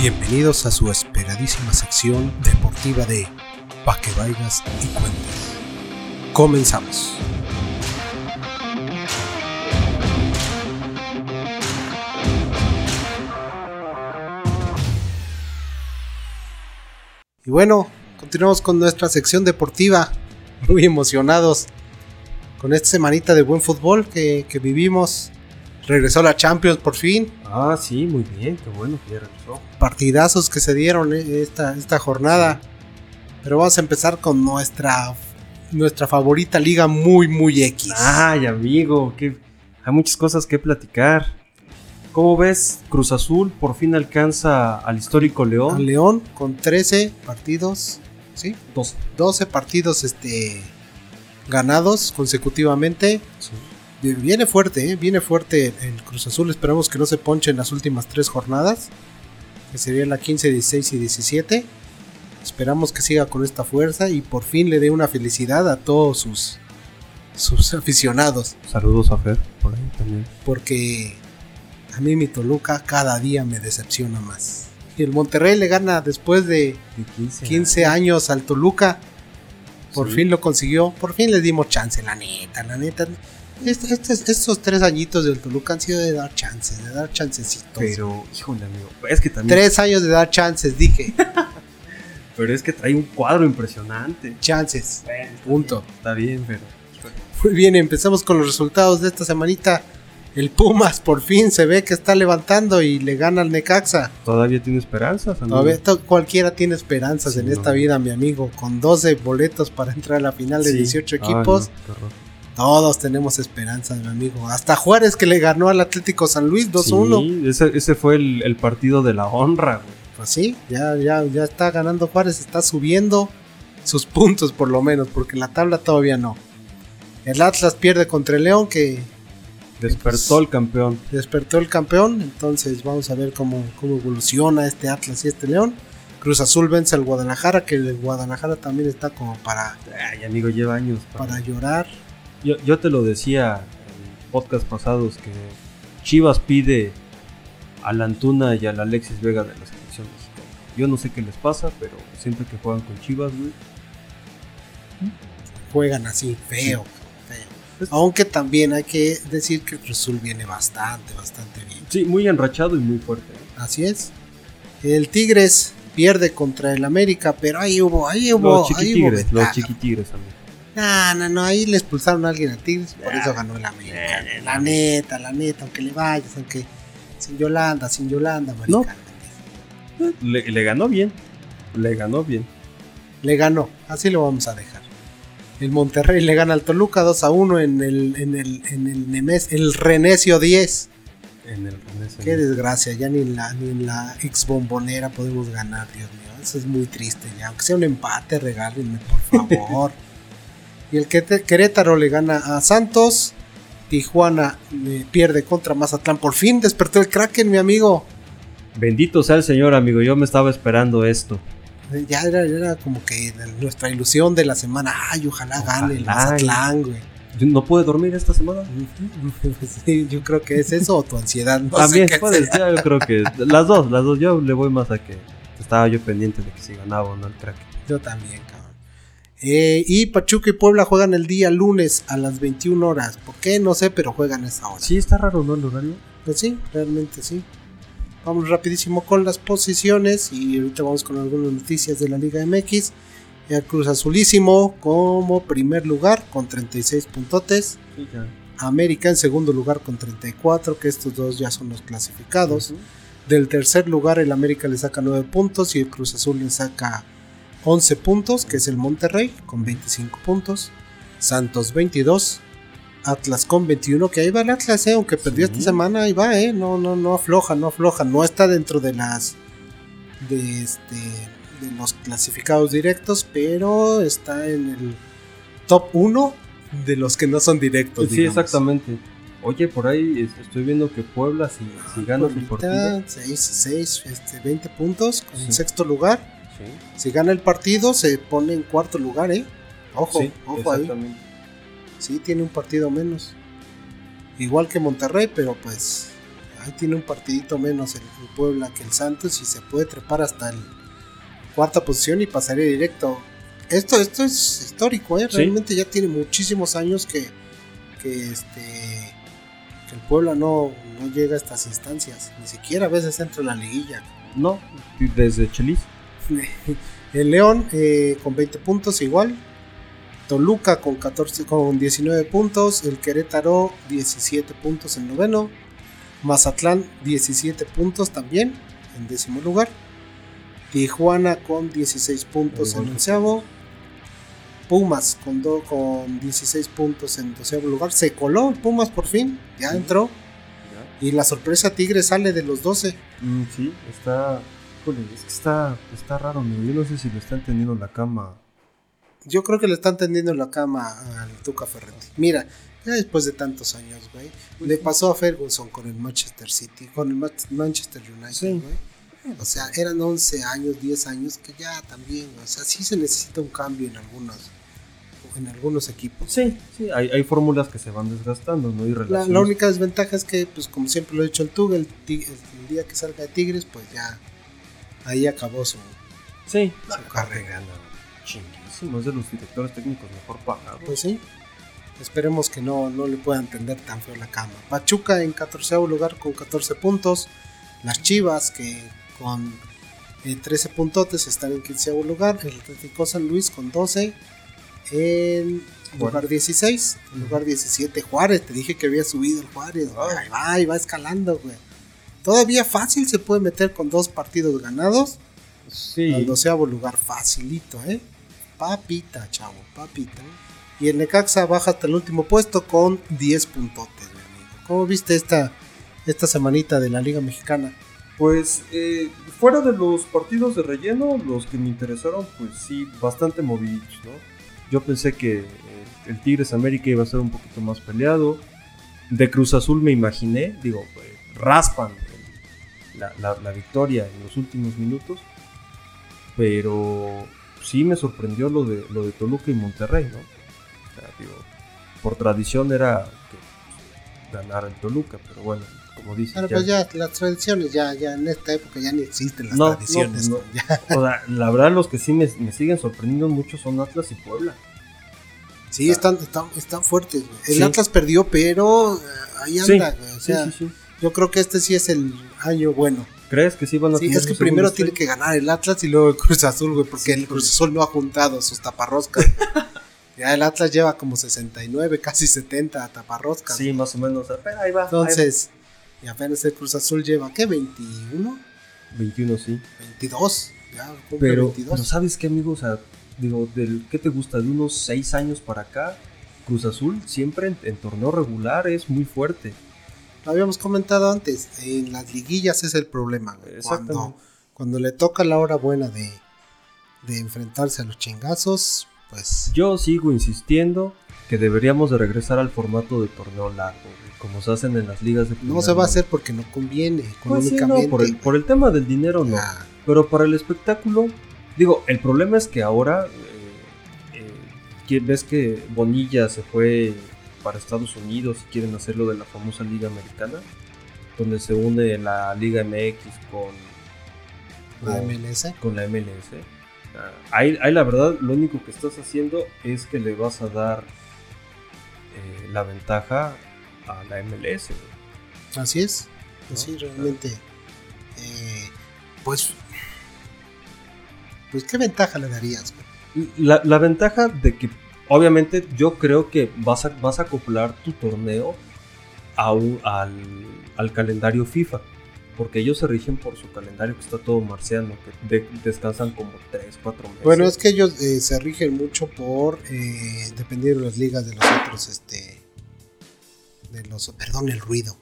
Bienvenidos a su esperadísima sección deportiva de Pa' que y cuentes. Comenzamos. Y bueno, continuamos con nuestra sección deportiva. Muy emocionados con esta semanita de buen fútbol que vivimos. Regresó la Champions por fin. Ah, sí, muy bien, qué bueno que ya regresó. Partidazos que se dieron eh, esta, esta jornada. Pero vamos a empezar con nuestra, nuestra favorita liga muy, muy X. Ay, amigo, que hay muchas cosas que platicar. ¿Cómo ves? Cruz Azul por fin alcanza al histórico León. León con 13 partidos, ¿sí? Dos. 12 partidos este, ganados consecutivamente. Viene fuerte, ¿eh? viene fuerte el Cruz Azul. Esperamos que no se ponche en las últimas tres jornadas, que sería la 15, 16 y 17. Esperamos que siga con esta fuerza y por fin le dé una felicidad a todos sus, sus aficionados. Saludos a Fer por ahí también. Porque a mí mi Toluca cada día me decepciona más. Y el Monterrey le gana después de 15 años al Toluca. Por Sí. fin lo consiguió. Por fin le dimos chance, la neta, la neta. Est- estos, estos tres añitos del Toluca han sido de dar chances, de dar chancecitos. Pero, híjole, amigo. Es que también. Tres años de dar chances, dije. Pero es que trae un cuadro impresionante. chances. Punto. Está bien, pero. Muy bien, empezamos con los resultados de esta semanita. El Pumas por fin se ve que está levantando y le gana al Necaxa. Todavía tiene esperanzas, amigo. Todavía to- cualquiera tiene esperanzas Sí, en no. esta vida, mi amigo. Con 12 boletos para entrar a la final de Sí. 18 Ay, equipos. no, qué horror. Todos tenemos esperanzas, mi amigo. Hasta Juárez que le ganó al Atlético San Luis 2-1. Sí, ese, ese fue el, el partido de la honra, güey. Pues sí, ya, ya, ya está ganando Juárez, está subiendo sus puntos por lo menos, porque la tabla todavía no. El Atlas pierde contra el León, que Despertó el campeón. despertó el campeón. Entonces vamos a ver cómo, cómo evoluciona este Atlas y este León. Cruz Azul vence al Guadalajara, que el Guadalajara también está como para, Ay, amigo, lleva años. para- para llorar. Yo, yo te lo decía en podcast pasados que Chivas pide al Antuna y al Alexis Vega de la selección mexicana. Yo no sé qué les pasa, pero siempre que juegan con Chivas, güey. Juegan así, feo, feo. Aunque también hay que decir que Cruz Azul viene bastante, bastante bien. Sí, muy enrachado y muy fuerte. Así es. El Tigres pierde contra el América, pero ahí hubo, ahí hubo, Los ahí hubo chiquitigres, los chiquitigres, amigo. No, no, no, ahí le expulsaron a alguien a Tigres, por Ah, eso ganó el América. eh, La neta, la neta, aunque le vayas, aunque sin Yolanda, sin Yolanda, No. Le, le ganó bien. Le ganó bien. Le ganó, así lo vamos a dejar. El Monterrey le gana al Toluca 2 a 1 en el, en el, en el, Nemes- el Renecio 10. En el, en ese- Qué desgracia, ya ni en la, ni en la ex bombonera podemos ganar, Dios mío. Eso es muy triste ya. Aunque sea un empate, regálenme, por favor. y el Querétaro le gana a Santos. Tijuana eh, pierde contra Mazatlán. Por fin despertó el Kraken, mi amigo. Bendito sea el Señor, amigo. Yo me estaba esperando esto. Eh, Ya era, era como que nuestra ilusión de la semana. Ay, ojalá, gane el Mazatlán, güey. No pude dormir esta semana. Sí, yo creo que es eso o tu ansiedad. No También sé puede ser, yo creo que las dos, las dos. Yo le voy más a que estaba yo pendiente de que si ganaba o no el crack. Yo también, cabrón. Eh, y Pachuca y Puebla juegan el día lunes a las 21 horas. ¿Por qué? No sé, pero juegan esa hora. Sí, está raro, ¿no? El horario. Pues sí, realmente sí. Vamos rapidísimo con las posiciones y ahorita vamos con algunas noticias de la Liga MX. El Cruz Azulísimo como primer lugar con 36 puntotes. Sí, ya. América en segundo lugar con 34, que estos dos ya son los clasificados. Del tercer lugar el América le saca 9 puntos y el Cruz Azul le saca 11 puntos, que es el Monterrey con 25 puntos. Santos 22. Atlas con 21, que ahí va el Atlas, eh, aunque perdió Sí. esta semana, ahí va, eh, no, no, no afloja, no afloja, no está dentro de las de este de los clasificados directos, pero está en el top 1 de los que no son directos. Sí, digamos. exactamente. Oye, por ahí es- estoy viendo que Puebla, si, si gana su partido. 6, 6, este, 20 puntos con Sí. sexto lugar. Sí, Si gana el partido, se pone en cuarto lugar, ¿eh? Ojo, sí, ojo ahí. Sí, tiene un partido menos. Igual que Monterrey, pero pues Ahí tiene un partidito menos el, el Puebla que el Santos y se puede trepar hasta el cuarta posición y pasaría directo. Esto, esto es histórico, ¿eh? Sí. Realmente ya tiene muchísimos años que, que este que el Puebla no, no llega a estas instancias. Ni siquiera a veces entra en la liguilla. No, desde Chelis. El León eh, con 20 puntos igual. Toluca con 14 con 19 puntos. El Querétaro 17 puntos en noveno. Mazatlán 17 puntos también en décimo lugar. Tijuana con 16 puntos en onceavo. Pumas con, do- con 16 puntos en doceavo lugar. Se coló Pumas por fin. Ya entró. Y la sorpresa Tigre sale de los 12. Mm, sí, está. Híjole, es que está, está raro, amigo. Yo no sé si lo está entendiendo la cama. Yo creo que le están tendiendo la cama al Tuca Ferretti. Mira, ya después de tantos años, güey. Le pasó a Ferguson con el Manchester City, con el Ma- Manchester United, Sí. güey. O sea, eran 11 años, 10 años que ya también, o sea, sí se necesita un cambio en algunos en algunos equipos. Sí, sí, hay, hay fórmulas que se van desgastando, ¿no? Y La, única desventaja es que, pues como siempre lo ha dicho el Tig- el día que salga de Tigres, pues ya ahí acabó su, Sí, su carrera. chinguísimo. Es de los directores técnicos mejor pagados. Pues sí. Esperemos que no, no le puedan tender tan feo la cama. Pachuca en 14 lugar con 14 puntos. Las Chivas que con eh, 13 puntotes están en 15 lugar. El Atlético San Luis con 12 en lugar 16. En lugar 17 Juárez. Te dije que había subido el Juárez. Ahí va, ahí va escalando, güey. Todavía fácil se puede meter con dos partidos ganados. sí. Al doceavo lugar, facilito, ¿eh? Papita, chavo, papita. Y el Necaxa baja hasta el último puesto con 10 puntotes, mi amigo. ¿Cómo viste esta, esta semanita de la Liga Mexicana? Pues eh, fuera de los partidos de relleno, los que me interesaron, pues sí, bastante moviditos, ¿no? Yo pensé que eh, el Tigres América iba a ser un poquito más peleado. De Cruz Azul me imaginé, digo, eh, raspan la, la- la victoria en los últimos minutos. Pero sí me sorprendió lo de, lo de Toluca y Monterrey, ¿no? O sea, digo, por tradición era que pues, ganara el Toluca, pero bueno, como dices, Pero ya- pues ya, las tradiciones, ya, ya en esta época ya ni existen las No, tradiciones. no, ¿no? Ya. O sea, la verdad, los que sí me, me siguen sorprendiendo mucho son Atlas y Puebla. Sí, están, están, están fuertes. El Sí. Atlas perdió, pero eh, ahí anda. O sí, sea, sí, sí. Yo creo que este sí es el año bueno. ¿Crees que sí van a Sí, es que primero tiene que ganar el Atlas y luego el Cruz Azul, güey, porque el Cruz Azul no ha juntado sus taparroscas. ya el Atlas lleva como 69, casi 70 taparroscas. Sí, más o menos. Pero ahí va. Entonces, y apenas el Cruz Azul lleva, ¿qué? ¿21? ahí va. 21, sí. 22. Ya Pero, 22. pero ¿sabes qué, amigo? O sea, digo, del, ¿qué te gusta? De unos 6 años para acá, Cruz Azul siempre en, en torneo regular es muy fuerte. Lo habíamos comentado antes, en las liguillas es el problema, güey. Cuando, cuando le toca la hora buena de, de enfrentarse a los chingazos, pues Yo sigo insistiendo que deberíamos de regresar al formato de torneo largo, güey, como se hacen en las ligas de no se va a hacer porque no conviene Pues sí, económicamente. no, por, el, por el tema del dinero no. Ah, Pero para el espectáculo, digo, el problema es que ahora eh, eh, ves que Bonilla se fue para Estados Unidos y quieren hacer lo de la famosa Liga Americana, donde se une la Liga MX con, la con, MLS. con la MLS. Ah, Ahí, ahí la verdad, lo único que estás haciendo es que le vas a dar eh, la ventaja a la MLS. Así es. ¿no? Sí, realmente. eh, pues. Pues, ¿qué ventaja le darías? La, la ventaja de que, obviamente, yo creo que vas a, vas a acoplar tu torneo a un- al, al calendario FIFA. Porque ellos se rigen por su calendario que está todo marciano, que de- descansan como 3, 4 meses. Bueno, es que ellos eh, se rigen mucho por. Eh, dependiendo de las ligas de los otros. Este. De los. Perdón el ruido.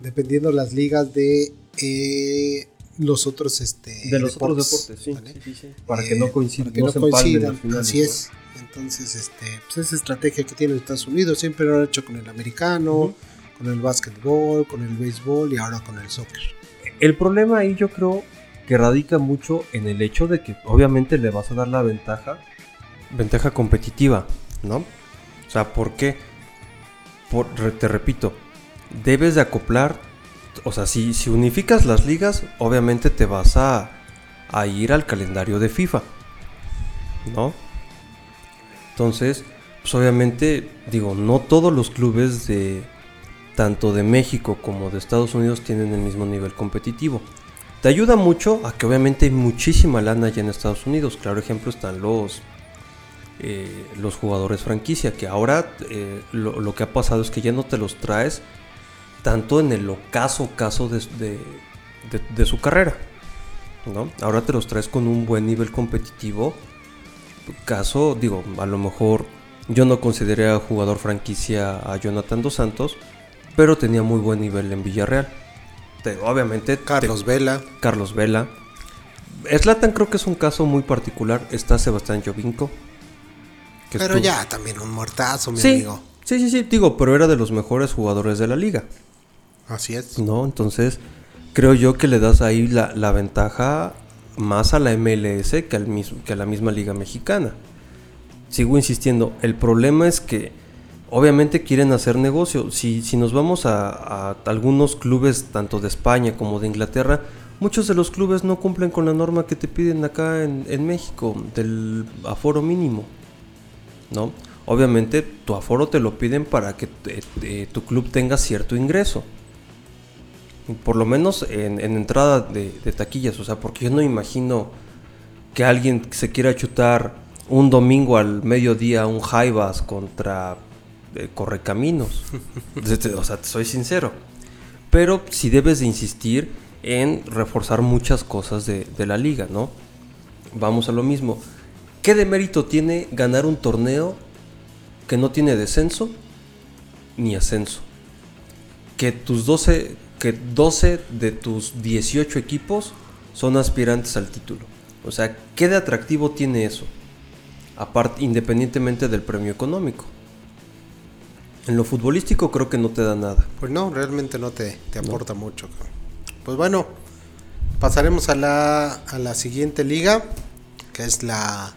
Dependiendo las ligas de. eh, los otros este de los otros deportes, sí, ¿vale? sí, sí, sí. Para Eh, que no coincidan, para que no, no coincidan, así es. Entonces, este, pues esa estrategia que tiene Estados Unidos siempre lo han hecho con el americano, con el básquetbol, con el béisbol y ahora con el soccer. El problema ahí yo creo que radica mucho en el hecho de que obviamente le vas a dar la ventaja, ventaja competitiva, ¿no? O sea, ¿por qué? Por- te repito, debes de acoplar O sea, si, si unificas las ligas, obviamente te vas a, a ir al calendario de FIFA. ¿No? Entonces, pues obviamente, digo, no todos los clubes de tanto de México como de Estados Unidos tienen el mismo nivel competitivo. Te ayuda mucho a que obviamente hay muchísima lana allá en Estados Unidos. Claro ejemplo están los eh, los jugadores franquicia, que ahora eh, lo, lo, que ha pasado es que ya no te los traes tanto en el ocaso caso de, de, de, de su carrera. ¿no? Ahora te los traes con un buen nivel competitivo. Caso, digo, a lo mejor yo no consideré a jugador franquicia a Jonathan Dos Santos, pero tenía muy buen nivel en Villarreal. Te, obviamente. Carlos te, Vela. Carlos Vela. Slatan creo que es un caso muy particular. Está Sebastián Jovinko. Pero estuvo... ya también un muertazo, mi sí, amigo. Sí, sí, sí, digo, pero era de los mejores jugadores de la liga. Así es. ¿No? Entonces, creo yo que le das ahí la, la ventaja más a la MLS que, a la misma liga mexicana. Sigo insistiendo, el problema es que obviamente quieren hacer negocio. Si, si nos vamos a, algunos clubes, tanto de España como de Inglaterra, muchos de los clubes no cumplen con la norma que te piden acá en, México, del aforo mínimo. ¿No? Obviamente tu aforo te lo piden para que te, te, tu club tenga cierto ingreso. Por lo menos en, en entrada de, de, taquillas. O sea, porque yo no imagino que alguien se quiera chutar un domingo al mediodía un Jaivas contra eh, Correcaminos. o sea, te soy sincero. Pero si sí debes de insistir en reforzar muchas cosas de, de la liga, ¿no? Vamos a lo mismo. ¿Qué de mérito tiene ganar un torneo que no tiene descenso ni ascenso? Que tus 12, que 12 de tus 18 equipos son aspirantes al título. O sea, ¿qué de atractivo tiene eso? Aparte, independientemente del premio económico. En lo futbolístico creo que no te da nada. Pues no, realmente no te, te aporta no. mucho. Pues bueno, pasaremos a la, a la siguiente liga, que es la...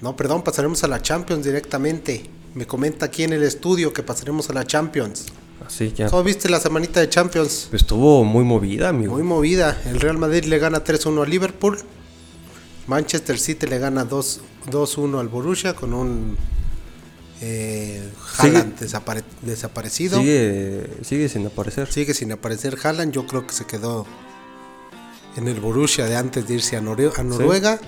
No, perdón, pasaremos a la Champions directamente. Me comenta aquí en el estudio que pasaremos a la Champions. Así. ¿Cómo viste la semanita de Champions? Estuvo muy movida, amigo. Muy movida. El Real Madrid le gana 3-1 a Liverpool. Manchester City le gana 2-1 al Borussia con un eh, Haaland desapare desaparecido. Sigue, sigue sin aparecer. Sigue sin aparecer Haaland. Yo creo que se quedó en el Borussia de antes de irse a, a Noruega. Sí.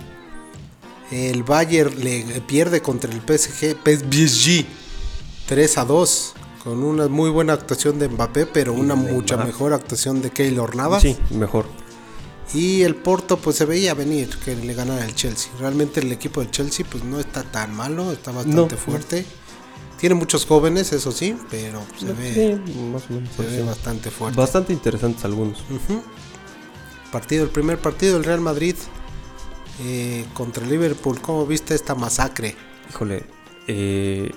El Bayern le pierde contra el PSG, PSG 3 a 2 con una muy buena actuación de Mbappé, pero una mucha mejor actuación de Keylor Navas. Sí, mejor. Y el Porto pues se veía venir que le ganara el Chelsea. Realmente el equipo del Chelsea pues no está tan malo, está bastante no, fuerte. No. Tiene muchos jóvenes, eso sí, pero se no, ve, sí, más o menos, se ve bastante fuerte. Bastante interesantes algunos. Uh -huh. Partido, el primer partido del Real Madrid eh, contra el Liverpool. ¿Cómo viste esta masacre? Híjole, eh,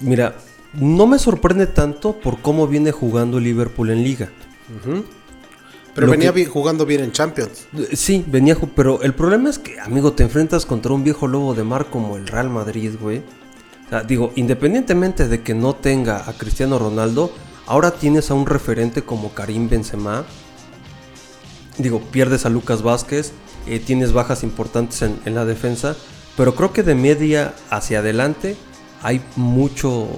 mira, no me sorprende tanto por cómo viene jugando Liverpool en liga. Uh -huh. Pero Lo venía que, jugando bien en Champions. Sí, venía, pero el problema es que, amigo, te enfrentas contra un viejo lobo de mar como el Real Madrid, güey. O sea, digo, independientemente de que no tenga a Cristiano Ronaldo, ahora tienes a un referente como Karim Benzema. Digo, pierdes a Lucas Vázquez, eh, tienes bajas importantes en, en la defensa, pero creo que de media hacia adelante hay mucho,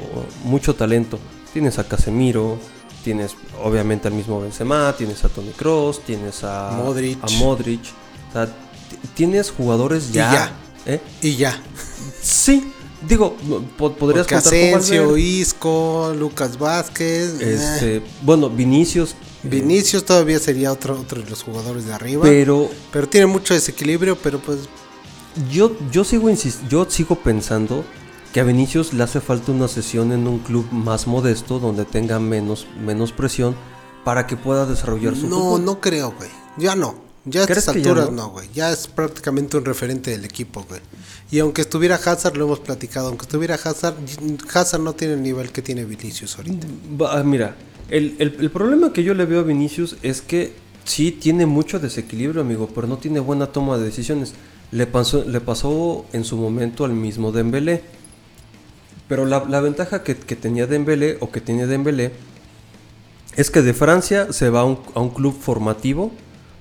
mucho talento. Tienes a Casemiro, tienes obviamente al mismo Benzema, tienes a Tony Cross, tienes a Modric, a Modric. O sea, tienes jugadores ya. Y ya. ¿eh? Y ya. Sí, digo, podrías Porque contar Asensio, Isco, Lucas Vázquez. Este, eh. Bueno, Vinicius. Vinicius todavía sería otro, otro de los jugadores de arriba. Pero. Pero tiene mucho desequilibrio, pero pues. Yo, yo sigo yo sigo pensando que a Vinicius le hace falta una sesión en un club más modesto donde tenga menos, menos presión para que pueda desarrollar su No, fútbol. no creo, güey. Ya no. Ya a estas alturas no, güey. No, ya es prácticamente un referente del equipo, güey. Y aunque estuviera Hazard, lo hemos platicado, aunque estuviera Hazard, Hazard no tiene el nivel que tiene Vinicius ahorita. Va, mira, el, el, el problema que yo le veo a Vinicius es que sí tiene mucho desequilibrio, amigo, pero no tiene buena toma de decisiones. Le pasó, le pasó en su momento al mismo Dembélé. Pero la, la ventaja que, que, tenía Dembélé o que tenía Dembélé es que de Francia se va a un, a un club formativo,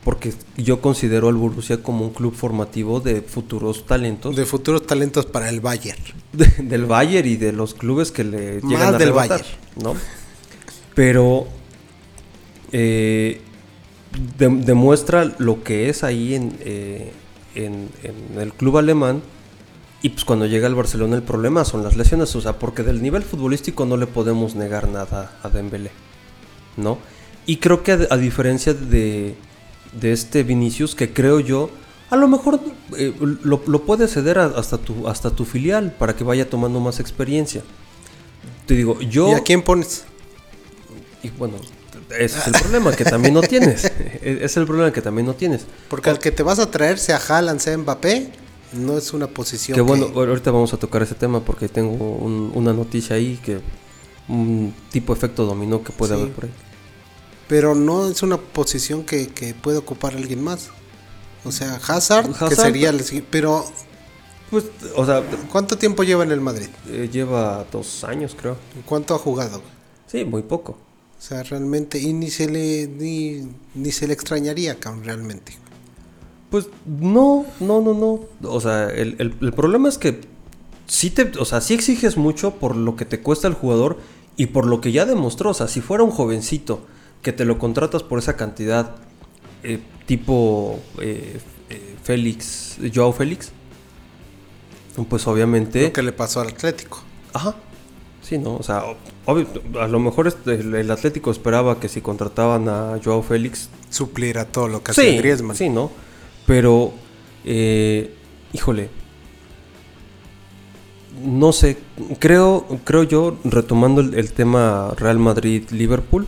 porque yo considero al Borussia como un club formativo de futuros talentos. De futuros talentos para el Bayern. de- del Bayern y de los clubes que le Más llegan a del arrebatar, Bayern. ¿no? Pero eh, de- demuestra lo que es ahí en, eh, en- en el club alemán. Y pues cuando llega al Barcelona el problema son las lesiones, o sea, porque del nivel futbolístico no le podemos negar nada a Dembélé, ¿no? Y creo que a, a diferencia de, de este Vinicius, que creo yo, a lo mejor eh, lo, lo puede ceder a- hasta, tu, hasta tu filial para que vaya tomando más experiencia. Te digo, yo... ¿Y a quién pones? Y bueno, ese es el problema, que también no tienes. Ese es el problema que también no tienes. Porque al que te vas a traer, sea Haaland, sea Mbappé, no es una posición Que bueno, ahorita vamos a tocar ese tema porque tengo un- una noticia ahí que un tipo de efecto dominó que puede Sí. haber por ahí. pero no es una posición que, que puede ocupar alguien más. O sea, Hazard, que sería el. Pero, Pues, o sea, ¿cuánto tiempo lleva en el Madrid? eh, lleva dos años, creo. ¿Cuánto ha jugado? Sí, muy poco. O sea, realmente, y ni se le, ni, ni se le extrañaría, realmente. Pues no, no, no, no. O sea, el, el- el problema es que sí te, o sea, sí exiges mucho por lo que te cuesta el jugador y por lo que ya demostró. O sea, si fuera un jovencito que te lo contratas por esa cantidad, eh, tipo eh, eh, Félix, Joao Félix, pues obviamente. Lo que le pasó al Atlético. Ajá. Sí, ¿no? O sea, obvio, a lo mejor este, el, el Atlético esperaba que si contrataban a Joao Félix Supliera todo lo que sí, Griezmann. Sí, ¿no? Pero, eh, híjole, no sé, creo, creo yo, retomando el, el tema Real Madrid-Liverpool,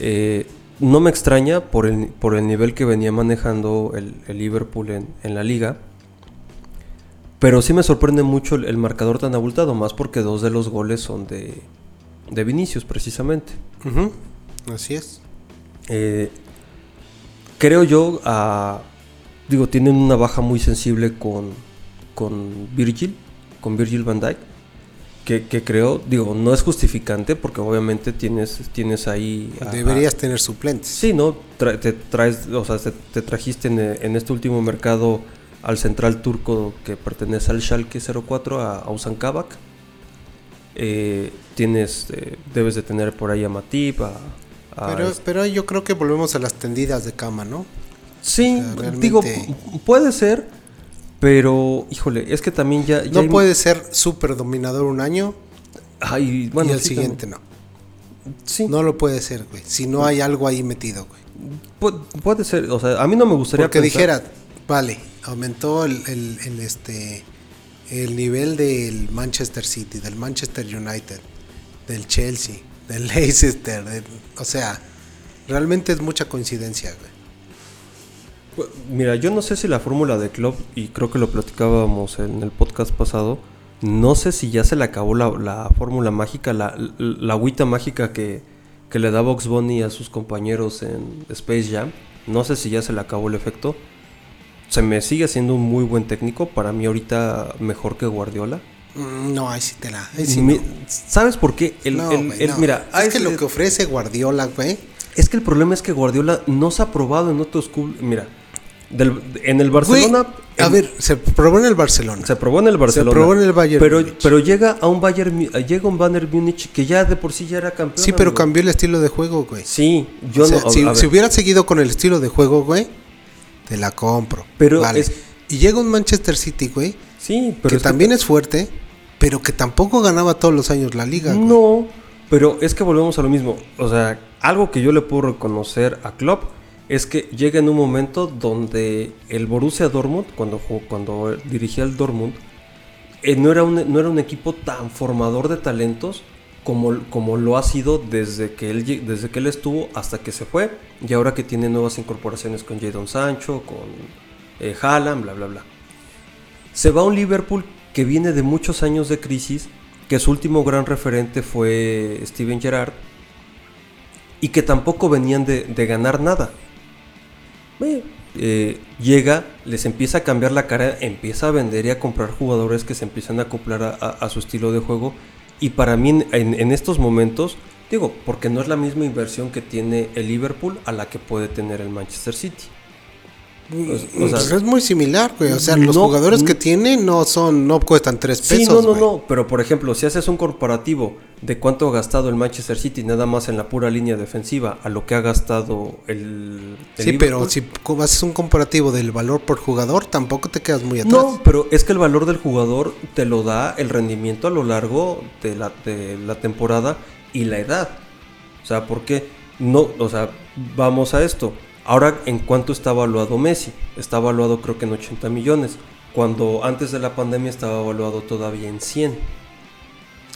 eh, no me extraña por el, por el nivel que venía manejando el, el Liverpool en, en la liga. Pero sí me sorprende mucho el, marcador tan abultado, más porque dos de los goles son de, de Vinicius, precisamente. Así es. Eh, creo yo, a, digo, tienen una baja muy sensible con, con Virgil, con Virgil van Dijk, que, que creo, digo, no es justificante porque obviamente tienes, tienes ahí... a- Deberías tener suplentes. Sí, ¿no? Tra- te traes, o sea, te, te trajiste en, en este último mercado al central turco que pertenece al Schalke 04, a, a Ozan Kabak. Eh, tienes, eh, debes de tener por ahí a Matip, a... a Pero, este- pero yo creo que volvemos a las tendidas de cama, ¿no? Sí, O sea, realmente- digo, pu- puede ser, pero híjole, es que también ya... ya No hay- puede ser súper dominador un año Ay, bueno, y el sí, siguiente no. Sí, No lo puede ser, güey. Si no hay algo ahí metido, güey. pu- puede ser, o sea, a mí no me gustaría... Porque pensar- dijera, vale, aumentó el, el- el, este el nivel del Manchester City, del Manchester United, del Chelsea, del Leicester, del- o sea, realmente es mucha coincidencia, güey. Pu- Mira, yo no sé si la fórmula de Klopp, y creo que lo platicábamos en el podcast pasado, no sé si ya se le acabó la, la fórmula mágica, la, la, la agüita mágica que, que le da Box Bunny a sus compañeros en Space Jam. No sé si ya se le acabó el efecto. Se me sigue siendo un muy buen técnico, para mí ahorita mejor que Guardiola. Mm, No, ahí sí te la. ahí sí Mi- no. ¿Sabes por qué? El, No, el- güey, el- no. mira, es que lo que ofrece Guardiola, güey. es que el problema es que Guardiola no se ha probado en otros clubes. Mira, del- en el Barcelona. Güey, a en- ver, se probó en el Barcelona. Se probó en el Barcelona. probó en el Bayern Pero, Múnich. pero llega a un Bayern, llega un Bayern Múnich que ya de por sí ya era campeón. sí, pero cambió el estilo de juego, güey. Sí, yo O sea, no. si, si hubiera seguido con el estilo de juego, güey, te la compro. Pero Vale. es- Y llega un Manchester City, güey, sí, pero que es que- también es fuerte, pero que tampoco ganaba todos los años la liga. güey. No, pero es que volvemos a lo mismo. O sea, algo que yo le puedo reconocer a Klopp es que llega en un momento donde el Borussia Dortmund, cuando, cuando dirigía el Dortmund, eh, no, era un, no era un equipo tan formador de talentos como, como lo ha sido desde que, él, desde que él estuvo hasta que se fue. Y ahora que tiene nuevas incorporaciones con Jadon Sancho, con eh, bla, bla, bla. Se va a un Liverpool que viene de muchos años de crisis, que su último gran referente fue Steven Gerrard, y que tampoco venían de, de ganar nada. Eh, llega, les empieza a cambiar la cara, empieza a vender y a comprar jugadores que se empiezan a acoplar a, su estilo de juego. Y para mí, en estos momentos, Digo, porque no es la misma inversión que tiene el Liverpool a la que puede tener el Manchester City. Pues, o sea, pues es muy similar, güey. O sea, los jugadores que tiene no son, no cuestan tres pesos. Sí, no, no, no. Pero por ejemplo, si haces un comparativo de cuánto ha gastado el Manchester City nada más en la pura línea defensiva a lo que ha gastado el. sí, pero si haces un comparativo del valor por jugador, tampoco te quedas muy atrás. No, pero es que el valor del jugador te lo da el rendimiento a lo largo de la, de la temporada y la edad. O sea, porque no, o sea, vamos a esto Ahora, ¿en cuánto está evaluado Messi? Está evaluado creo que en 80 millones, cuando antes de la pandemia estaba evaluado todavía en 100.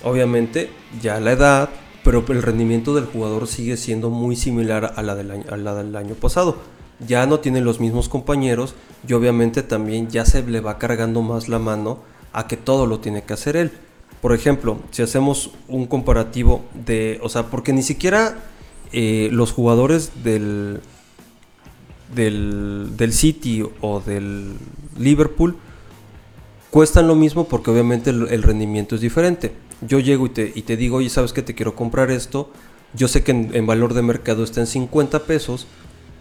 Obviamente, ya la edad, pero el rendimiento del jugador sigue siendo muy similar a la del año, del año pasado. Ya no tiene los mismos compañeros y obviamente también ya se le va cargando más la mano a que todo lo tiene que hacer él. Por ejemplo, si hacemos un comparativo de, o sea, porque ni siquiera eh, los jugadores del, del, del City o del Liverpool cuestan lo mismo porque obviamente el, rendimiento es diferente. Yo llego y te, y te digo, oye, ¿sabes que te quiero comprar esto? Yo sé que en, valor de mercado está en 50 pesos,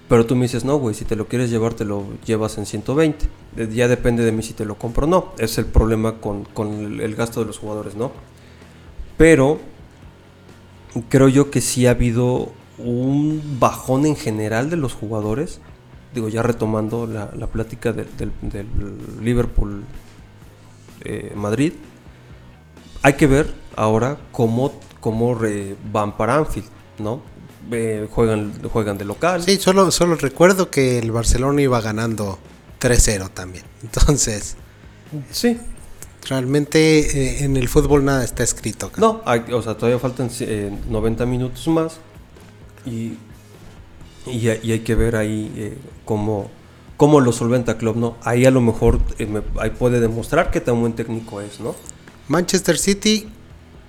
pero tú me dices, no, güey, si te lo quieres llevar, te lo llevas en 120. Eh, ya depende de mí si te lo compro o no. Es el problema con, con el gasto de los jugadores, ¿no? Pero creo yo que sí ha habido un bajón en general de los jugadores digo, ya retomando la, plática del, Liverpool eh, Madrid, hay que ver ahora cómo, cómo van para Anfield, ¿no? juegan, juegan de local. Sí, solo, solo recuerdo que el Barcelona iba ganando 3-0 también. Entonces, sí. Realmente eh, en el fútbol nada está escrito. No, o sea, todavía faltan 90 eh, minutos más. Y y, hay que ver ahí eh, cómo, cómo lo solventa Club, ¿no? Ahí a lo mejor eh, ahí puede demostrar qué tan buen técnico es, ¿no? Manchester City,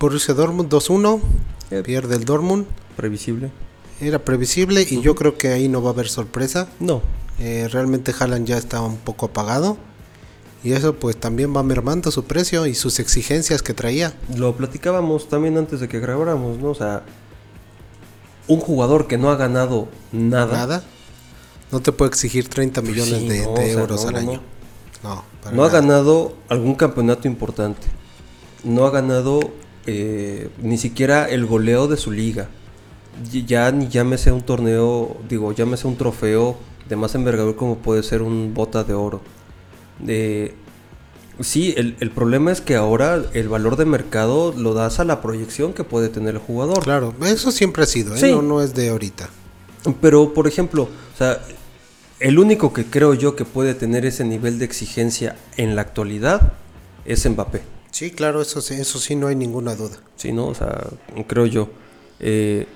Borussia Dortmund 2-1, eh, pierde el Dortmund. Previsible. Era previsible y yo creo que ahí no va a haber sorpresa. No. realmente Haaland ya está un poco apagado. Y eso pues también va mermando su precio y sus exigencias que traía. Lo platicábamos también antes de que grabáramos, ¿no? O sea, un jugador que no ha ganado nada. Nada. No te puede exigir 30 millones de, euros al año. No, no ha ganado algún campeonato importante. No ha ganado eh, ni siquiera el goleo de su liga. Ya ni llámese un torneo, digo, llámese un trofeo de más envergadura como puede ser un bota de oro. Eh, Sí, el, problema es que ahora el valor de mercado lo das a la proyección que puede tener el jugador. Claro, eso siempre ha sido, ¿eh? no, es de ahorita. Pero, por ejemplo, o sea, el único que creo yo que puede tener ese nivel de exigencia en la actualidad es Mbappé. Sí, claro, eso sí, eso sí, no hay ninguna duda. Sí, ¿no? O sea, creo yo. Eh,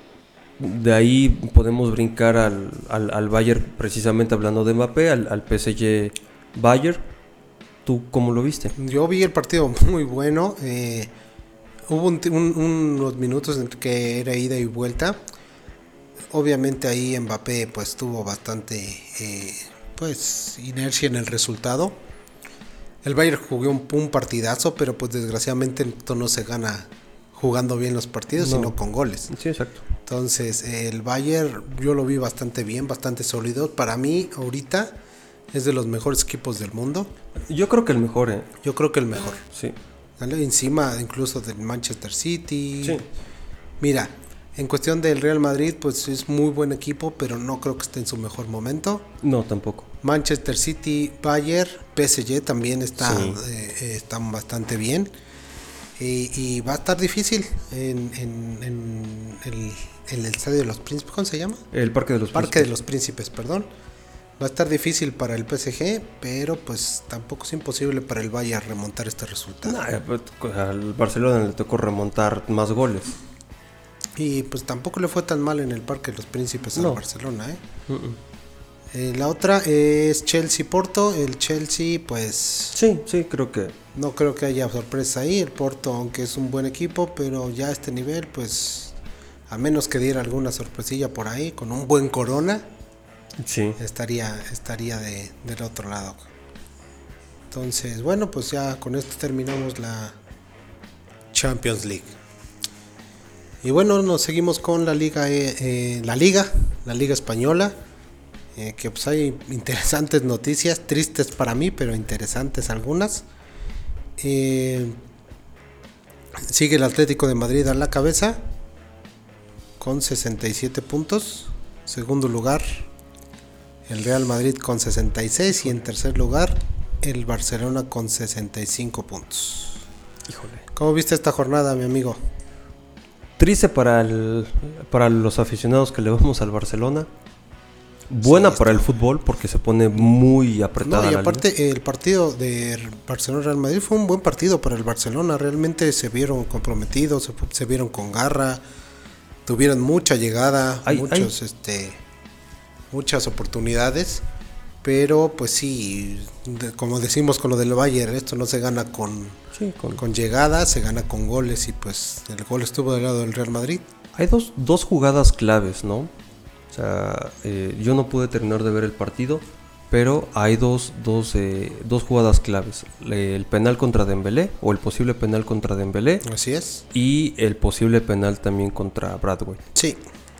de ahí podemos brincar al, al, Bayern, precisamente hablando de Mbappé, al, al PSG Bayern ¿Tú cómo lo viste? Yo vi el partido muy bueno. Eh, hubo unos minutos en que era ida y vuelta. Obviamente ahí Mbappé pues tuvo bastante eh, pues inercia en el resultado. El Bayern jugó un, partidazo, pero pues desgraciadamente esto no se gana jugando bien los partidos, sino con goles. Sí, exacto. Entonces, el Bayern yo lo vi bastante bien, bastante sólido. Para mí, ahorita, es de los mejores equipos del mundo. Yo creo que el mejor, ¿eh? Yo creo que el mejor. Sí. Encima incluso del Manchester City. Sí. Mira, en cuestión del Real Madrid, pues es muy buen equipo, pero no creo que esté en su mejor momento. No, tampoco. Manchester City, Bayern, PSG también está, eh, están bastante bien. Y, va a estar difícil en, el, el, Estadio de los Príncipes, ¿cómo se llama? El Parque de los Parque de los Príncipes, perdón. Va a estar difícil para el PSG, pero pues tampoco es imposible para el Bayern remontar este resultado. Pues, al Barcelona le tocó remontar más goles. Y pues tampoco le fue tan mal en el Parque de los Príncipes al Barcelona, ¿eh? ¿eh? la otra es Chelsea-Porto. El Chelsea, pues. Sí, sí, creo que. No creo que haya sorpresa ahí. El Porto, aunque es un buen equipo, pero ya a este nivel, pues. A menos que diera alguna sorpresilla por ahí, con un buen Corona sí. estaría, estaría de, del otro lado. Entonces, bueno, pues ya con esto terminamos la Champions League. Y bueno, nos seguimos con la liga, eh, eh, la liga, la liga española, eh, que pues hay interesantes noticias, tristes para mí, pero interesantes algunas. Sigue el Atlético de Madrid a la cabeza con 67 puntos. Segundo lugar, el Real Madrid con 66 y en tercer lugar, el Barcelona con 65 puntos. Híjole. ¿Cómo viste esta jornada, mi amigo? Triste para, el, para los aficionados que le vamos al Barcelona. Buena Sí, para el fútbol porque se pone muy apretada. No, y la aparte el partido de Barcelona-Real Madrid fue un buen partido para el Barcelona. Realmente se vieron comprometidos, se, se vieron con garra, tuvieron mucha llegada, Hay- muchos, este, muchas oportunidades. Pero pues sí, de- como decimos con lo del Bayern, esto no se gana con. Sí, con- con llegada, se gana con goles y pues el gol estuvo del lado del Real Madrid. Hay dos, dos jugadas claves, ¿no? O sea, eh, yo no pude terminar de ver el partido, pero hay dos, dos, eh, dos jugadas claves. El penal contra Dembélé, o el posible penal contra Dembélé, Así es. y el posible penal también contra Bradway, Sí,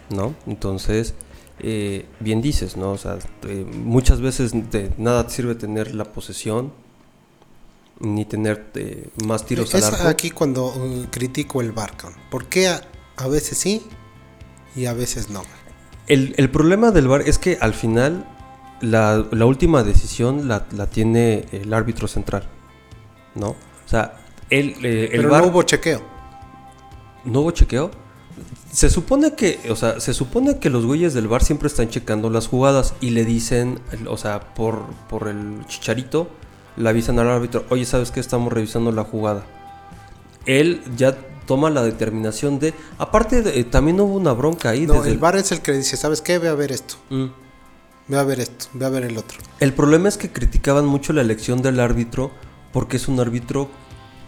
¿no? Entonces, eh, bien dices, ¿no? O sea, eh, muchas veces de nada te sirve tener la posesión, ni tener eh, más tiros al es arco. aquí cuando uh, critico el Barca. ¿Por qué a, a veces sí y a veces no? El, el problema del VAR es que al final la, la última decisión la, la tiene el árbitro central, ¿no? O sea, el, eh, el Pero VAR no hubo chequeo. ¿no hubo chequeo. Se supone que, o sea, se supone que los güeyes del VAR siempre están checando las jugadas y le dicen, o sea, por, por el chicharito, le avisan al árbitro, oye, ¿sabes qué? Estamos revisando la jugada. Él ya toma la determinación de... Aparte, de- eh, también hubo una bronca ahí. No, desde el VAR es el que dice, ¿sabes qué? Ve a ver esto, Mm. ve a ver esto, ve a ver el otro. El problema es que criticaban mucho la elección del árbitro porque es un árbitro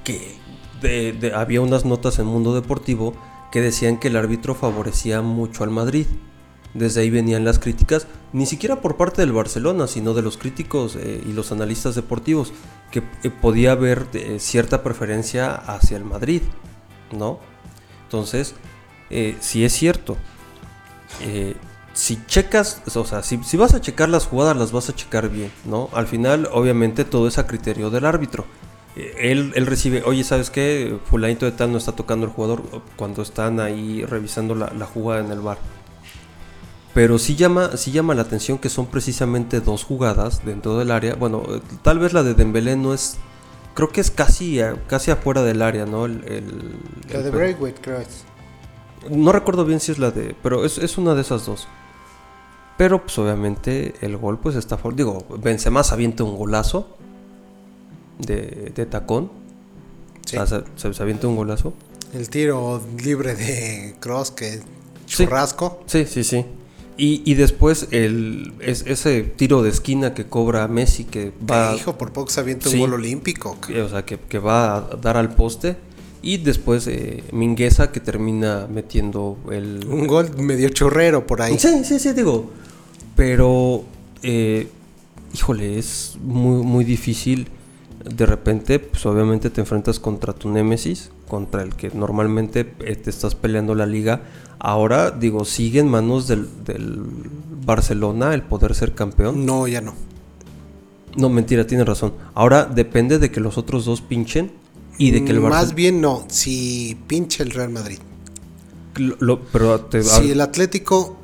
que de- de- había unas notas en Mundo Deportivo que decían que el árbitro favorecía mucho al Madrid. Desde ahí venían las críticas, ni siquiera por parte del Barcelona, sino de los críticos eh, y los analistas deportivos, que eh, podía haber eh, cierta preferencia hacia el Madrid, ¿no? Entonces, si es cierto, si checas, o sea, si, si vas a checar las jugadas, las vas a checar bien, ¿no? Al final, obviamente, todo es a criterio del árbitro. Él, él recibe, oye, ¿sabes qué? Fulanito de tal no está tocando el jugador cuando están ahí revisando la, la jugada en el bar. Pero sí llama, sí llama la atención que son precisamente dos jugadas dentro del área. Bueno, tal vez la de Dembélé no es... Creo que es casi, casi afuera del área, ¿no? El, el- La el de Braithwaite, creo es. no recuerdo bien si es la de. Pero es, es una de esas dos. Pero pues obviamente el gol pues está. Digo, Benzema se avienta un golazo. De, de tacón. Sí. O sea, se, se avienta un golazo. El tiro libre de Cross, que churrasco. Sí, sí, sí. Y, y después el, es, ese tiro de esquina que cobra Messi que va. Que, hijo, por poco se avienta Sí. un gol olímpico. o sea, que, que va a dar al poste. Y después eh, Mingueza que termina metiendo el, Un gol medio churrero por ahí. Sí, sí, sí, digo. Pero, eh, híjole, es muy, muy difícil. De repente, pues obviamente te enfrentas contra tu némesis, contra el que normalmente eh, te estás peleando la liga. Ahora, digo, sigue en manos del, del Barcelona el poder ser campeón. No, ya no. No, mentira, tienes razón. Ahora depende de que los otros dos pinchen y de que el Más Barcelona... bien no, si pinche el Real Madrid. pero te, Si el Atlético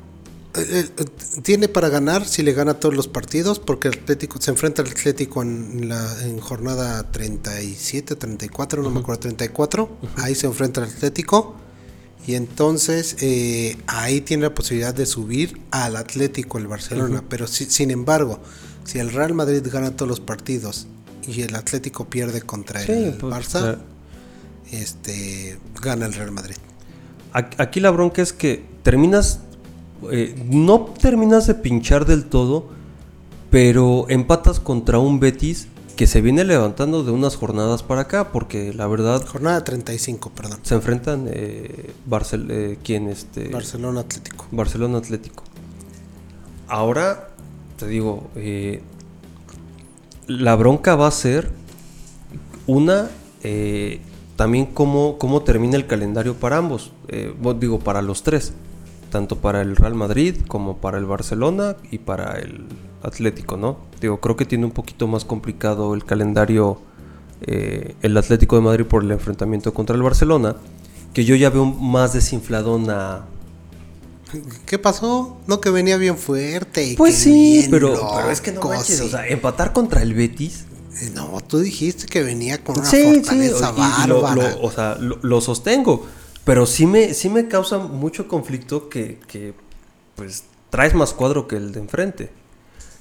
tiene para ganar, si le gana todos los partidos, porque el Atlético se enfrenta al Atlético en, la, en jornada 37, 34, no me acuerdo, 34. Ahí se enfrenta al Atlético. Y entonces eh, ahí tiene la posibilidad de subir al Atlético el Barcelona. Pero si- sin embargo, si el Real Madrid gana todos los partidos y el Atlético pierde contra Sí, el pues, Barça, este, gana el Real Madrid. Aquí la bronca es que terminas, eh, no terminas de pinchar del todo, pero empatas contra un Betis que se viene levantando de unas jornadas para acá, porque la verdad Jornada 35, perdón. se enfrentan eh, Barcel eh, ¿quién? Este, Barcelona Atlético. Barcelona Atlético. Ahora, te digo, eh, la bronca va a ser una, también cómo, cómo termina el calendario para ambos, digo, para los tres, tanto para el Real Madrid como para el Barcelona y para el Atlético, ¿no? Digo, creo que tiene un poquito más complicado el calendario eh, el Atlético de Madrid por el enfrentamiento contra el Barcelona, que yo ya veo más desinfladona. ¿Qué pasó? No que venía bien fuerte. pues sí, pero, es que no manches, o sea, empatar contra el Betis. Eh, no, tú dijiste que venía con una fortaleza bárbara. o sea, lo, sostengo. Pero sí me, sí me causa mucho conflicto que, que, pues, traes más cuadro que el de enfrente.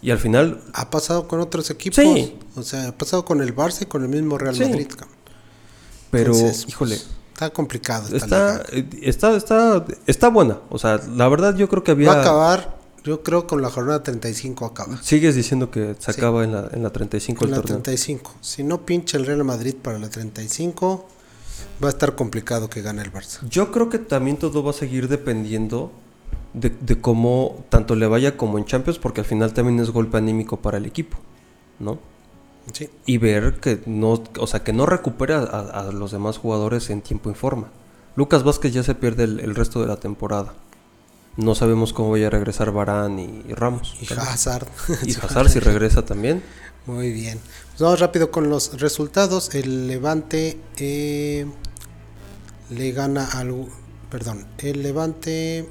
Y al final... Ha pasado con otros equipos. Sí. O sea, ha pasado con el Barça y con el mismo Real Madrid. Pero, híjole... Está complicado. Está, está, está, está, buena. O sea, la verdad yo creo que había... Va a acabar, yo creo con la jornada 35 acaba. Sigues diciendo que se acaba en la, en la 35 en la 35. Si no pincha el Real Madrid para la 35, va a estar complicado que gane el Barça. Yo creo que también todo va a seguir dependiendo de, cómo tanto le vaya como en Champions, porque al final también es golpe anímico para el equipo, ¿no? Sí. Y ver que no, o sea, que no recupere a, los demás jugadores en tiempo y forma. Lucas Vázquez ya se pierde el, resto de la temporada. No sabemos cómo vaya a regresar Barán y, Ramos. Y Hazard. Y Hazard si regresa también. Muy bien. Pues vamos rápido con los resultados. El Levante eh, le gana al... Perdón. El Levante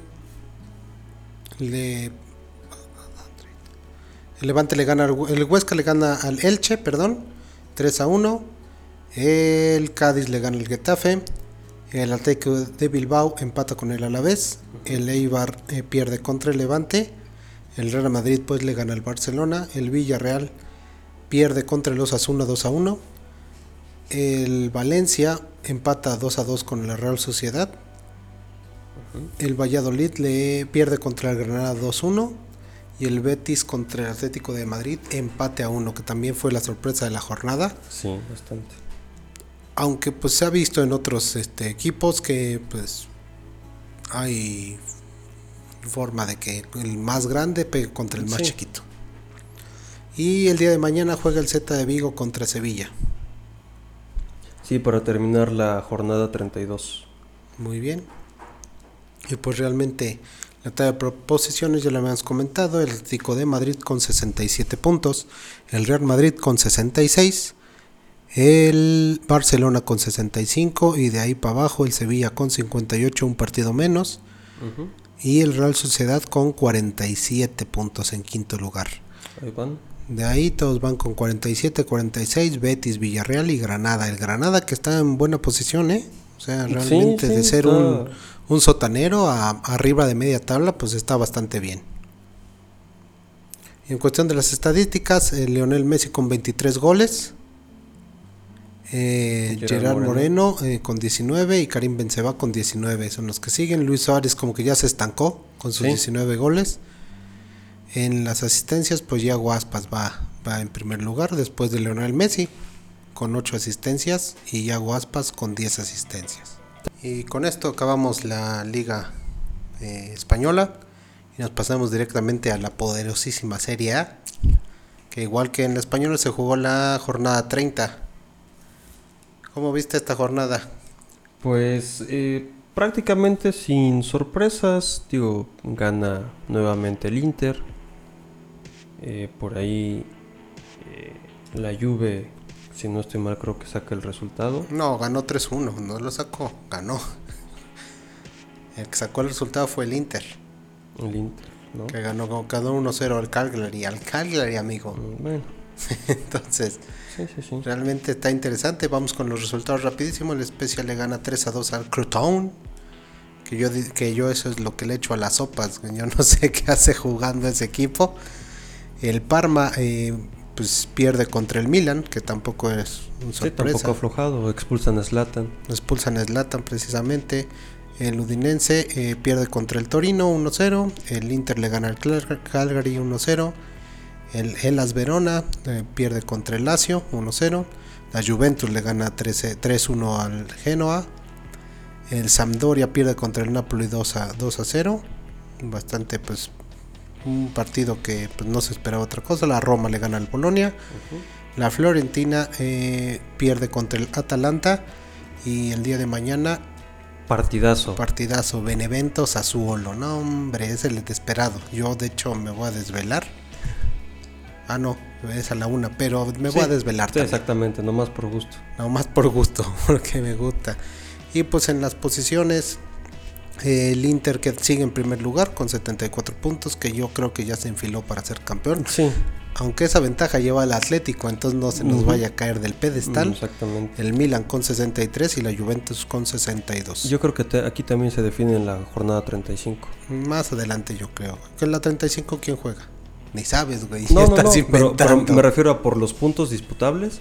le el Levante le gana el Huesca le gana al Elche, perdón, 3 a 1. El Cádiz le gana al Getafe. El Atlético de Bilbao empata con el Alavés. El Eibar eh, pierde contra el Levante. El Real Madrid pues le gana al Barcelona. El Villarreal pierde contra el Osasuna 2 a 1. El Valencia empata 2 a 2 con la Real Sociedad. El Valladolid le pierde contra el Granada 2-1 y el Betis contra el Atlético de Madrid empate a 1, que también fue la sorpresa de la jornada. Sí, bastante. Aunque pues se ha visto en otros este, equipos que pues hay forma de que el más grande pegue contra el más chiquito. Y el día de mañana juega el Z de Vigo contra Sevilla. Sí, para terminar la jornada 32. Muy bien. Y pues realmente la tabla de posiciones ya lo habíamos comentado, el Atlético de Madrid con 67 puntos, el Real Madrid con 66, el Barcelona con 65 y de ahí para abajo el Sevilla con 58, un partido menos, y el Real Sociedad con 47 puntos en quinto lugar. De ahí todos van con 47, 46, Betis, Villarreal y Granada. El Granada que está en buena posición, ¿eh? O sea, realmente de ser un un sotanero a, arriba de media tabla, pues está bastante bien. en cuestión de las estadísticas, eh, Leonel Messi con 23 goles, eh, Gerard, Moreno, eh, con 19 y Karim Benzema con 19 son los que siguen. Luis Suárez como que ya se estancó con sus 19 goles. En las asistencias, pues ya Aspas va, va en primer lugar después de Leonel Messi con 8 asistencias y ya Aspas con 10 asistencias. Y con esto acabamos la liga eh, española y nos pasamos directamente a la poderosísima Serie A, que igual que en la española se jugó la jornada 30. ¿Cómo viste esta jornada? Pues eh, prácticamente sin sorpresas, digo, gana nuevamente el Inter. Eh, por ahí la Juve si no estoy mal, creo que saca el resultado. No, ganó 3-1, no lo sacó, ganó. El que sacó el resultado fue el Inter. El Inter, ¿no? Que ganó, ganó 1-0 al Cagliari, al Cagliari, amigo. Mm, bueno. Entonces, realmente está interesante. Vamos con los resultados rapidísimo. El Especia le gana 3-2 al Crouton. Que yo, que yo eso es lo que le echo a las sopas. Yo no sé qué hace jugando ese equipo. El Parma eh, pues pierde contra el Milan, que tampoco es un sorpresa. tampoco aflojado, expulsan a Zlatan. Expulsan a Zlatan precisamente. El Udinense eh, pierde contra el Torino 1-0. El Inter le gana al Calgary 1-0. El Elas Verona eh, pierde contra el Lazio 1-0. La Juventus le gana 3-1 al Genoa. El Sampdoria pierde contra el Napoli 2-0. Bastante pues un partido que pues, no se esperaba otra cosa. La Roma le gana al Polonia. La Florentina eh, pierde contra el Atalanta. Y el día de mañana, Partidazo. partidazo Benevento Sassuolo. No, hombre, es el desesperado. Yo, de hecho, me voy a desvelar. Ah, no, es a la una, pero me voy a desvelar sí, exactamente, nomás por gusto. No más por gusto, porque me gusta. Y pues en las posiciones, el Inter que sigue en primer lugar con 74 puntos, que yo creo que ya se enfiló para ser campeón. Sí, Aunque esa ventaja lleva al Atlético, entonces no se nos Ujú. vaya a caer del pedestal. exactamente. El Milan con 63 y la Juventus con 62. Yo creo que te- aquí también se define en la jornada 35. Más adelante yo creo. Que en la 35 quién juega. Ni sabes, güey. No, no, no, pero, pero me refiero a por los puntos disputables.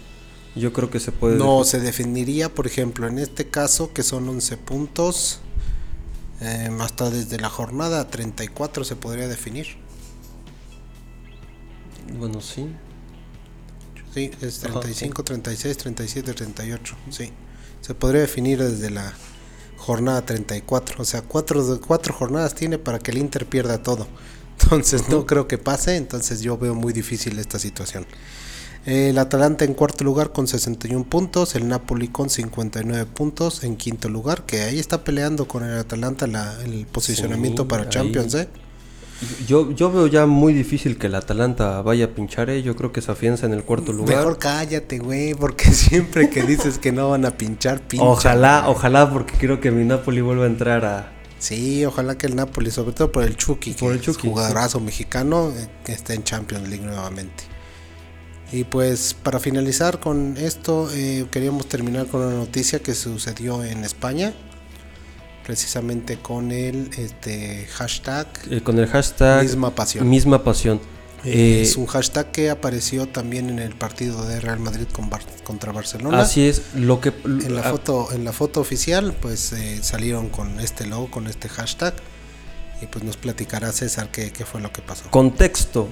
Yo creo que se puede. No, se definiría, por ejemplo, en este caso, que son 11 puntos, eh, hasta desde la jornada 34 se podría definir. Bueno, sí. Sí, es Ajá, 35, 36, 37, 38. Sí, se podría definir desde la jornada 34. O sea, cuatro, cuatro jornadas tiene para que el Inter pierda todo. Entonces, no creo que pase. Entonces, yo veo muy difícil esta situación. El Atalanta en cuarto lugar con 61 puntos, el Napoli con 59 puntos en quinto lugar, que ahí está peleando con el Atalanta la- el posicionamiento Sí, para ahí. Champions, ¿eh? Yo, yo veo ya muy difícil que el Atalanta vaya a pinchar, ¿eh? Yo creo que se afianza en el cuarto lugar. Mejor cállate, güey, porque siempre que dices que no van a pinchar, pinchan. Ojalá, ojalá, porque quiero que mi Napoli vuelva a entrar a. Sí, ojalá que el Napoli, sobre todo por el Chucky, Por que el Chucky, es jugadorazo mexicano, eh, que esté en Champions League nuevamente. Y pues para finalizar con esto, eh, queríamos terminar con una noticia que sucedió en España, precisamente con el este, hashtag eh, con el hashtag Misma Pasión. Misma Pasión. Eh, Eh, es un hashtag que apareció también en el partido de Real Madrid con Bar- contra Barcelona. así es, lo que. En la ah, foto, en la foto oficial, pues eh, salieron con este logo, con este hashtag. Y pues nos platicará César qué, qué fue lo que pasó. Contexto.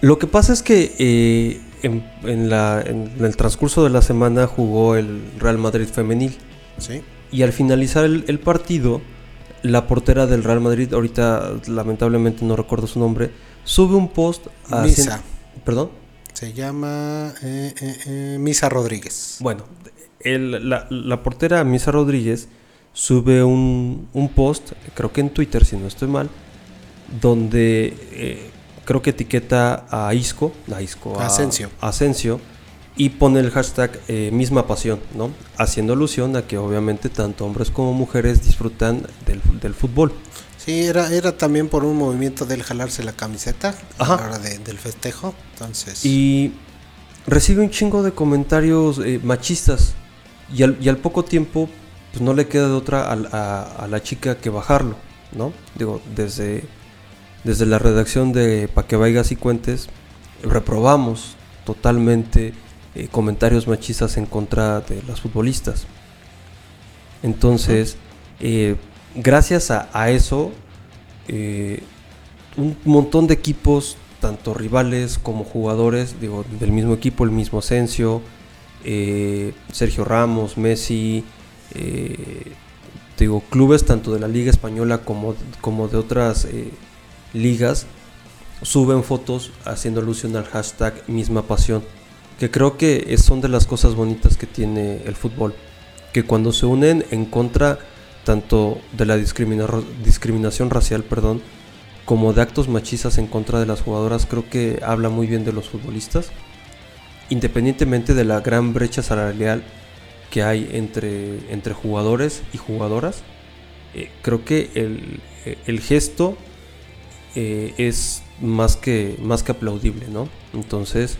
Lo que pasa es que eh, en, en la- en el transcurso de la semana jugó el Real Madrid femenil. ¿Sí? Y al finalizar el, el partido, la portera del Real Madrid, ahorita lamentablemente no recuerdo su nombre, sube un post Misa. ¿Perdón? Se llama eh, eh, eh, Misa Rodríguez. Bueno, el- la, la portera Misa Rodríguez sube un, un post, creo que en Twitter, si no estoy mal, donde creo que etiqueta a Isco, a Isco, a Asensio. y pone el hashtag eh, misma pasión, ¿no? Haciendo alusión a que obviamente tanto hombres como mujeres disfrutan del, del fútbol. Sí, era, era también por un movimiento del jalarse la camiseta Ajá. a la hora de- del festejo. Entonces, Y recibe un chingo de comentarios eh, machistas. Y al, y al poco tiempo, pues no le queda de otra a la chica que bajarlo, ¿no? Digo, desde, desde la redacción de Pa' que vayas y cuentes, reprobamos totalmente eh, comentarios machistas en contra de las futbolistas. Entonces, eh, gracias a, eso, eh, un montón de equipos, tanto rivales como jugadores, digo, del mismo equipo, el mismo Asensio, Sergio Ramos, Messi, digo, clubes tanto de la Liga Española como, como de otras ligas, suben fotos haciendo alusión al hashtag misma pasión, que creo que son de las cosas bonitas que tiene el fútbol, que cuando se unen en contra tanto de la discrimina- discriminación racial, perdón, como de actos machistas en contra de las jugadoras, creo que habla muy bien de los futbolistas, independientemente de la gran brecha salarial que hay entre, entre jugadores y jugadoras. eh, creo que el, el gesto eh, es más que, más que aplaudible, ¿no? Entonces,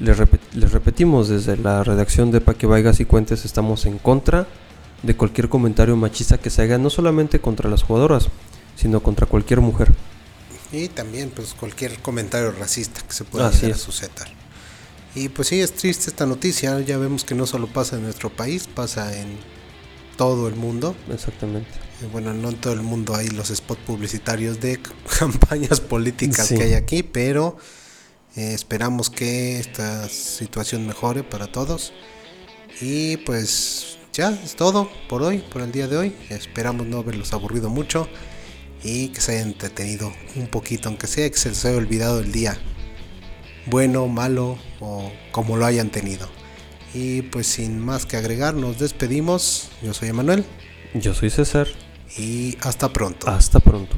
les, repet- les repetimos, desde la redacción de Pa' que Vaigas y Cuentes estamos en contra de cualquier comentario machista que se haga, no solamente contra las jugadoras, sino contra cualquier mujer. Y también pues cualquier comentario racista que se pueda llegar a es. suscitar. Y pues sí, es triste esta noticia. Ya vemos que no solo pasa en nuestro país, pasa en todo el mundo. Exactamente. Bueno, no en todo el mundo hay los spots publicitarios de campañas políticas Sí. que hay aquí, pero eh, esperamos que esta situación mejore para todos. Y pues ya es todo por hoy, por el día de hoy. Esperamos no haberlos aburrido mucho y que se hayan entretenido un poquito, aunque sea que se les haya olvidado el día, bueno, malo o como lo hayan tenido. Y pues sin más que agregar, nos despedimos. Yo soy Emanuel Yo soy César. y hasta pronto. Hasta pronto.